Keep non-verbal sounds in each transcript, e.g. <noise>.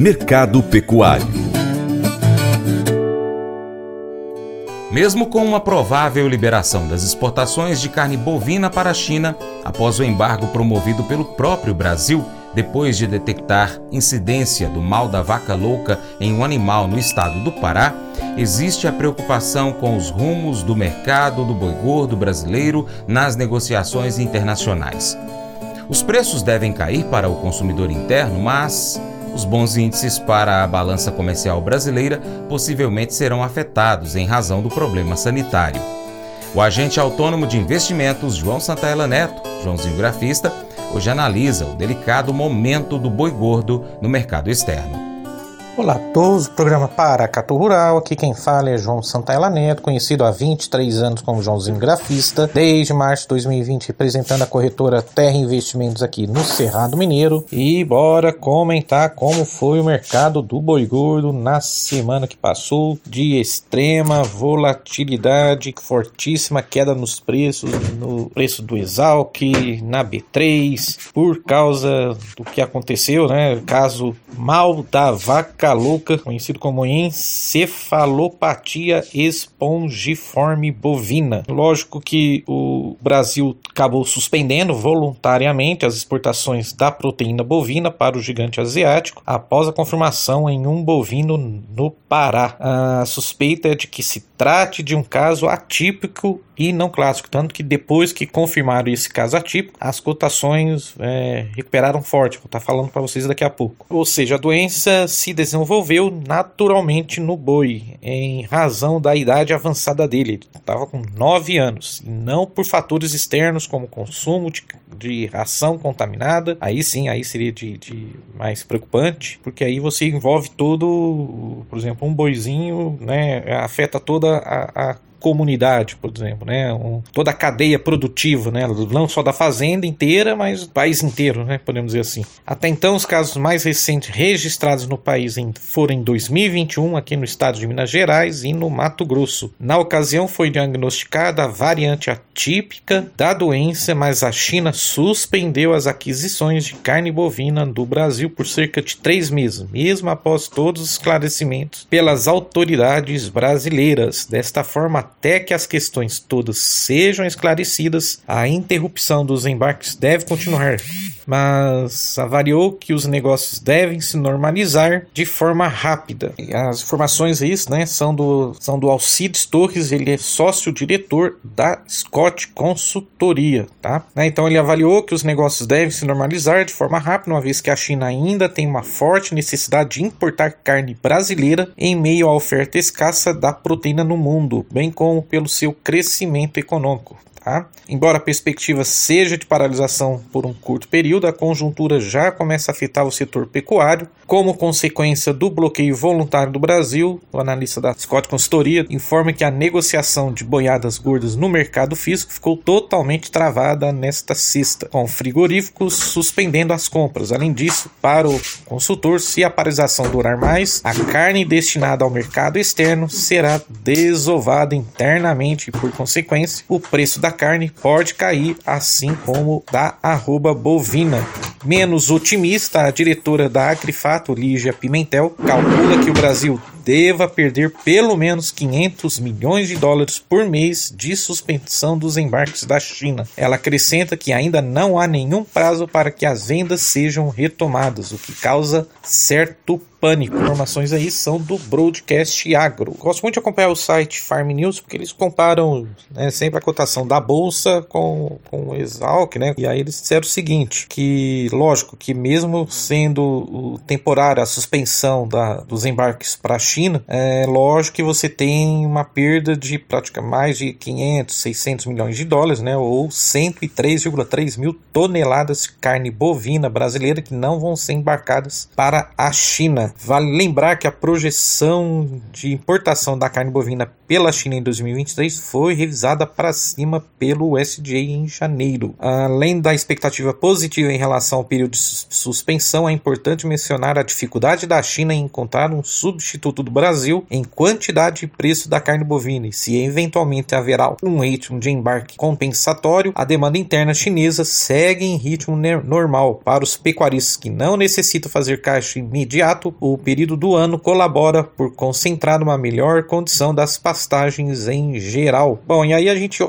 Mercado Pecuário Mesmo com uma provável liberação das exportações de carne bovina para a China, após o embargo promovido pelo próprio Brasil, depois de detectar incidência do mal da vaca louca em um animal no estado do Pará, existe a preocupação com os rumos do mercado do boi gordo brasileiro nas negociações internacionais. Os preços devem cair para o consumidor interno, mas os bons índices para a balança comercial brasileira possivelmente serão afetados em razão do problema sanitário. O agente autônomo de investimentos João Santaella Neto, Joãozinho Grafista, hoje analisa o delicado momento do boi gordo no mercado externo. Olá a todos, programa Paracato Rural, aqui quem fala é João Santaella Neto, conhecido há 23 anos como Joãozinho Grafista, desde março de 2020 representando a corretora Terra Investimentos aqui no Cerrado Mineiro. E bora comentar como foi o mercado do boi gordo na semana que passou de extrema volatilidade, fortíssima queda nos preços, no preço do Exalc, na B3, por causa do que aconteceu, né, caso mal da vaca louca, conhecido como encefalopatia espongiforme bovina. Lógico que o Brasil acabou suspendendo voluntariamente as exportações da proteína bovina para o gigante asiático após a confirmação em um bovino no Pará. A suspeita é de que se trate de um caso atípico e não clássico, tanto que depois que confirmaram esse caso atípico, as cotações é, recuperaram forte. Vou estar falando para vocês daqui a pouco. Ou seja, a doença se desenvolveu naturalmente no boi, em razão da idade avançada dele. Ele estava com 9 anos, e não por fatores externos como consumo de, de ração contaminada. Aí sim, aí seria de, de mais preocupante, porque aí você envolve todo, por exemplo, um boizinho, né, afeta toda a, a comunidade, por exemplo, né? Um, toda a cadeia produtiva, né? Não só da fazenda inteira, mas do país inteiro, né? Podemos dizer assim. Até então, os casos mais recentes registrados no país foram em 2021, aqui no estado de Minas Gerais e no Mato Grosso. Na ocasião, foi diagnosticada a variante atípica da doença, mas a China suspendeu as aquisições de carne bovina do Brasil por cerca de três meses, mesmo após todos os esclarecimentos pelas autoridades brasileiras. Desta forma, até que as questões todas sejam esclarecidas, a interrupção dos embarques deve continuar mas avaliou que os negócios devem se normalizar de forma rápida. E as informações aí, né, são do, são do Alcides Torres, ele é sócio-diretor da Scott Consultoria, tá? Né, então ele avaliou que os negócios devem se normalizar de forma rápida, uma vez que a China ainda tem uma forte necessidade de importar carne brasileira em meio à oferta escassa da proteína no mundo, bem como pelo seu crescimento econômico. Tá? Embora a perspectiva seja de paralisação por um curto período, a conjuntura já começa a afetar o setor pecuário. Como consequência do bloqueio voluntário do Brasil, o analista da Scott Consultoria informa que a negociação de boiadas gordas no mercado físico ficou totalmente travada nesta sexta, com frigoríficos suspendendo as compras. Além disso, para o consultor, se a paralisação durar mais, a carne destinada ao mercado externo será desovada internamente e, por consequência, o preço da carne pode cair, assim como da arroba bovina. Menos otimista, a diretora da Agrifato, Lígia Pimentel, calcula que o Brasil deva perder pelo menos 500 milhões de dólares por mês de suspensão dos embarques da China. Ela acrescenta que ainda não há nenhum prazo para que as vendas sejam retomadas, o que causa certo pânico. Informações aí são do Broadcast Agro. Gosto muito de acompanhar o site Farm News porque eles comparam né, sempre a cotação da bolsa com, com o Exalc, né? E aí eles disseram o seguinte: que lógico que mesmo sendo temporária a suspensão da, dos embarques para a China, é lógico que você tem uma perda de praticamente mais de 500, 600 milhões de dólares, né? Ou 103,3 mil toneladas de carne bovina brasileira que não vão ser embarcadas para a China. Vale lembrar que a projeção de importação da carne bovina pela China em 2023 foi revisada para cima pelo USDA em janeiro. Além da expectativa positiva em relação ao período de suspensão, é importante mencionar a dificuldade da China em encontrar um substituto do Brasil em quantidade e preço da carne bovina e se eventualmente haverá um ritmo de embarque compensatório, a demanda interna chinesa segue em ritmo normal. Para os pecuaristas que não necessitam fazer caixa imediato, o período do ano colabora por concentrar uma melhor condição das pastagens em geral. Bom, e aí a gente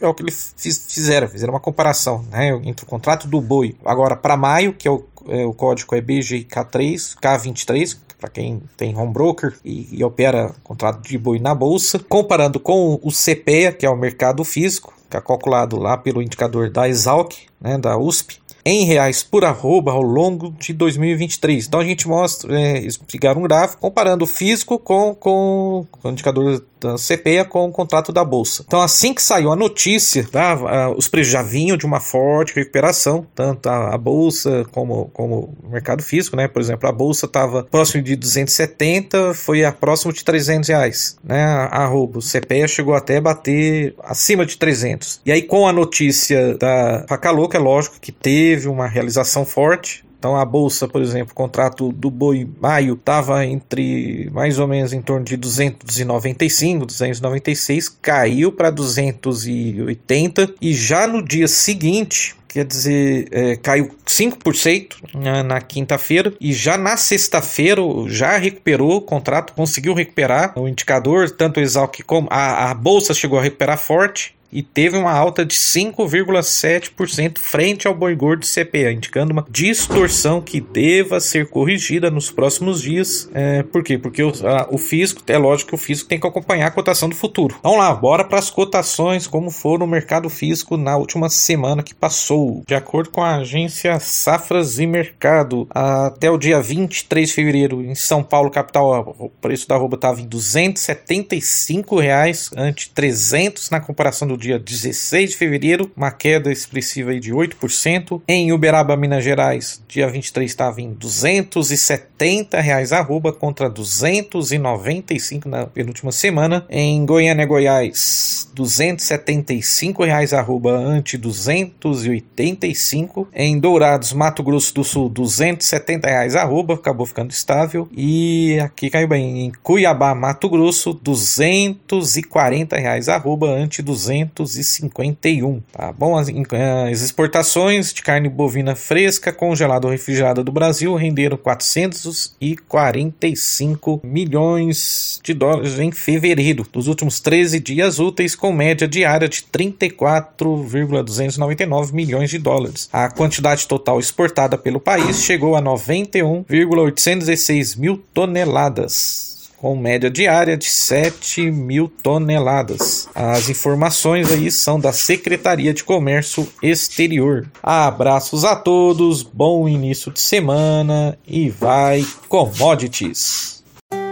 é o que eles fizeram, fizeram uma comparação né, entre o contrato do boi agora para maio, que é o, é, o código é BGK3, K23, para quem tem home broker e, e, opera contrato de boi na bolsa, comparando com o CPEA, que é o mercado físico, que é calculado lá pelo indicador da Exalc, né, da USP, em reais por arroba ao longo de 2023. Então a gente mostra, é, pegaram um gráfico comparando o físico com, com, com o indicador da CPEA com o contrato da Bolsa. Então, assim que saiu a notícia, tá, os preços já vinham de uma forte recuperação, tanto a, a Bolsa como, como o mercado físico, né? Por exemplo, a Bolsa estava próximo de 270, foi a próximo de 300 reais, né? A arroba, o CPEA chegou até bater acima de 300. E aí, com a notícia da faca louca, é lógico que teve uma realização forte, então a bolsa, por exemplo, o contrato do boi maio estava entre mais ou menos em torno de 295, 296, caiu para 280 e já no dia seguinte quer dizer, é, caiu 5% na, na quinta-feira. E já na sexta-feira já recuperou o contrato, conseguiu recuperar o indicador, tanto o Exalc como a, a bolsa chegou a recuperar forte e teve uma alta de 5,7% frente ao boi gordo CPA, indicando uma distorção que deva ser corrigida nos próximos dias. É, por quê? Porque o, a, o fisco, é lógico que o fisco tem que acompanhar a cotação do futuro. Vamos lá, bora para as cotações, como foram no mercado físico na última semana que passou. De acordo com a agência Safras e Mercado, até o dia 23 de fevereiro, em São Paulo, capital, o preço da arroba estava em 275 reais, ante 300 na comparação do dia dia 16 de fevereiro, uma queda expressiva de 8%. Em Uberaba, Minas Gerais, dia 23 estava em 270 reais arroba contra 295 na penúltima semana. Em Goiânia, Goiás, 275 reais arroba ante 285. Em Dourados, Mato Grosso do Sul, 270 reais arroba, acabou ficando estável. E aqui caiu bem, em Cuiabá, Mato Grosso, 240 reais arroba ante 200 251. Tá bom? As, as exportações de carne bovina fresca, congelada ou refrigerada do Brasil renderam 445 milhões de dólares em fevereiro, dos últimos 13 dias úteis, com média diária de 34,299 milhões de dólares. A quantidade total exportada pelo país chegou a 91,816 mil toneladas com média diária de 7 mil toneladas. As informações aí são da Secretaria de Comércio Exterior. Abraços a todos, bom início de semana e vai commodities.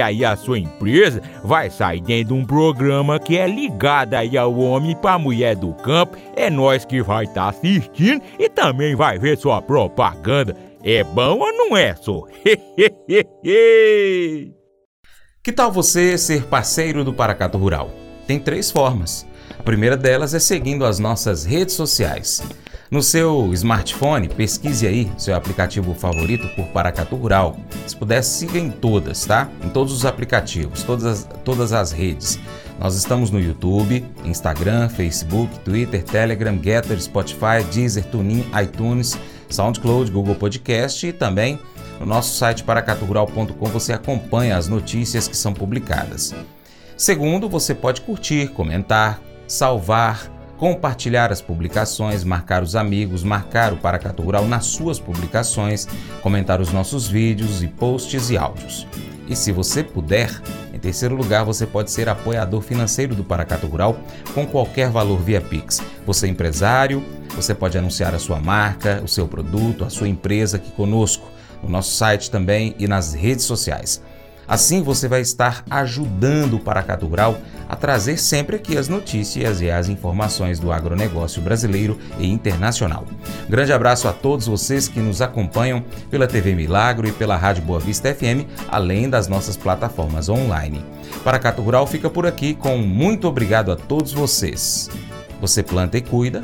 aí a sua empresa vai sair dentro de um programa que é ligado aí ao homem para mulher do campo. É nós que vai estar tá assistindo e também vai ver sua propaganda. É bom ou não é, só? <laughs> Que tal você ser parceiro do Paracato Rural? Tem três formas. A primeira delas é seguindo as nossas redes sociais. No seu smartphone, pesquise aí seu aplicativo favorito por Paracatu Rural. Se puder, siga em todas, tá? Em todos os aplicativos, todas as, todas as redes. Nós estamos no YouTube, Instagram, Facebook, Twitter, Telegram, Getter, Spotify, Deezer, TuneIn, iTunes, SoundCloud, Google Podcast e também no nosso site paracaturural.com você acompanha as notícias que são publicadas. Segundo, você pode curtir, comentar, salvar, compartilhar as publicações, marcar os amigos, marcar o Paracatu Rural nas suas publicações, comentar os nossos vídeos e posts e áudios. E se você puder, em terceiro lugar, você pode ser apoiador financeiro do Paracatu Rural com qualquer valor via Pix. Você é empresário, você pode anunciar a sua marca, o seu produto, a sua empresa aqui conosco no nosso site também e nas redes sociais. Assim você vai estar ajudando o Paracatu Rural a trazer sempre aqui as notícias e as informações do agronegócio brasileiro e internacional. Grande abraço a todos vocês que nos acompanham pela TV Milagro e pela Rádio Boa Vista FM, além das nossas plataformas online. Paracatu Rural fica por aqui com muito obrigado a todos vocês. Você planta e cuida,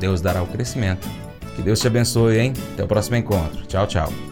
Deus dará o crescimento. Que Deus te abençoe, hein? Até o próximo encontro. Tchau, tchau.